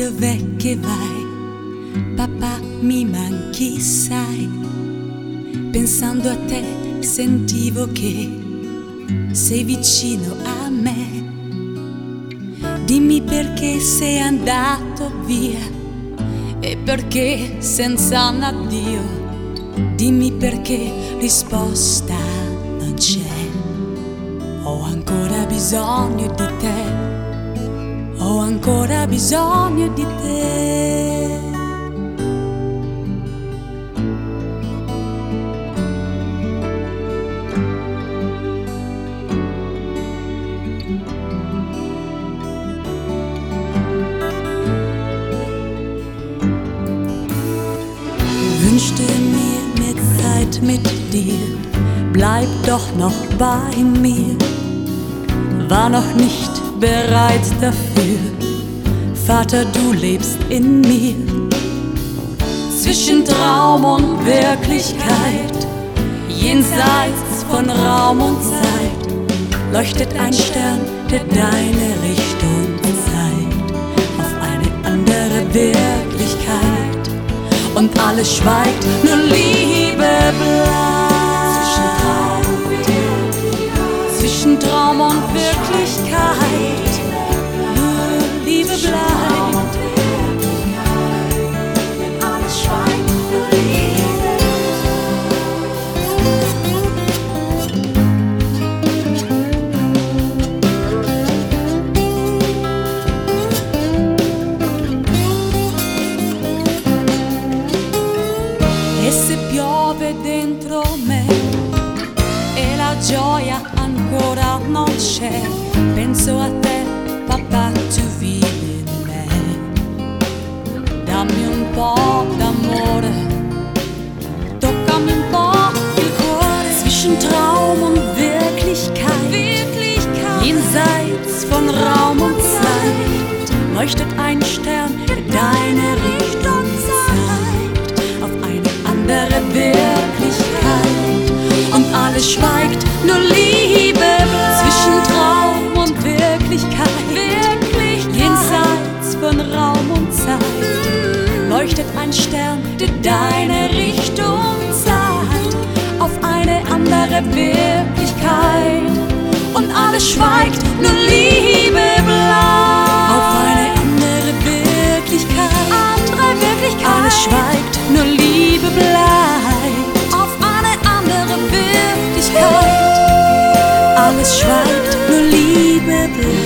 dove vai, papà mi manchi sai. Pensando a te sentivo che sei vicino a me. Dimmi perché sei andato via e perché senza un addio. Dimmi perché risposta non c'è. Ho ancora bisogno di te bisogno di te. Wünschte mir mehr Zeit mit dir, bleib doch noch bei mir, war noch nicht bereit dafür. Vater, du lebst in mir. Zwischen Traum und Wirklichkeit, jenseits von Raum und Zeit, leuchtet ein Stern, der deine Richtung zeigt, auf eine andere Wirklichkeit. Und alles schweigt, nur Liebe bleibt. Zwischen Traum und Wirklichkeit nur Liebe bleibt. Dentro me. E la gioia ancora non c'è, penso a te, papà, tu leuchtet ein Stern, der deine Richtung zeigt auf eine andere Wirklichkeit. Und alles schweigt, nur Liebe bleibt. Auf eine andere Wirklichkeit. Andere Wirklichkeit. Alles schweigt, nur Liebe bleibt. Auf eine andere Wirklichkeit. Alles schweigt, nur Liebe bleibt.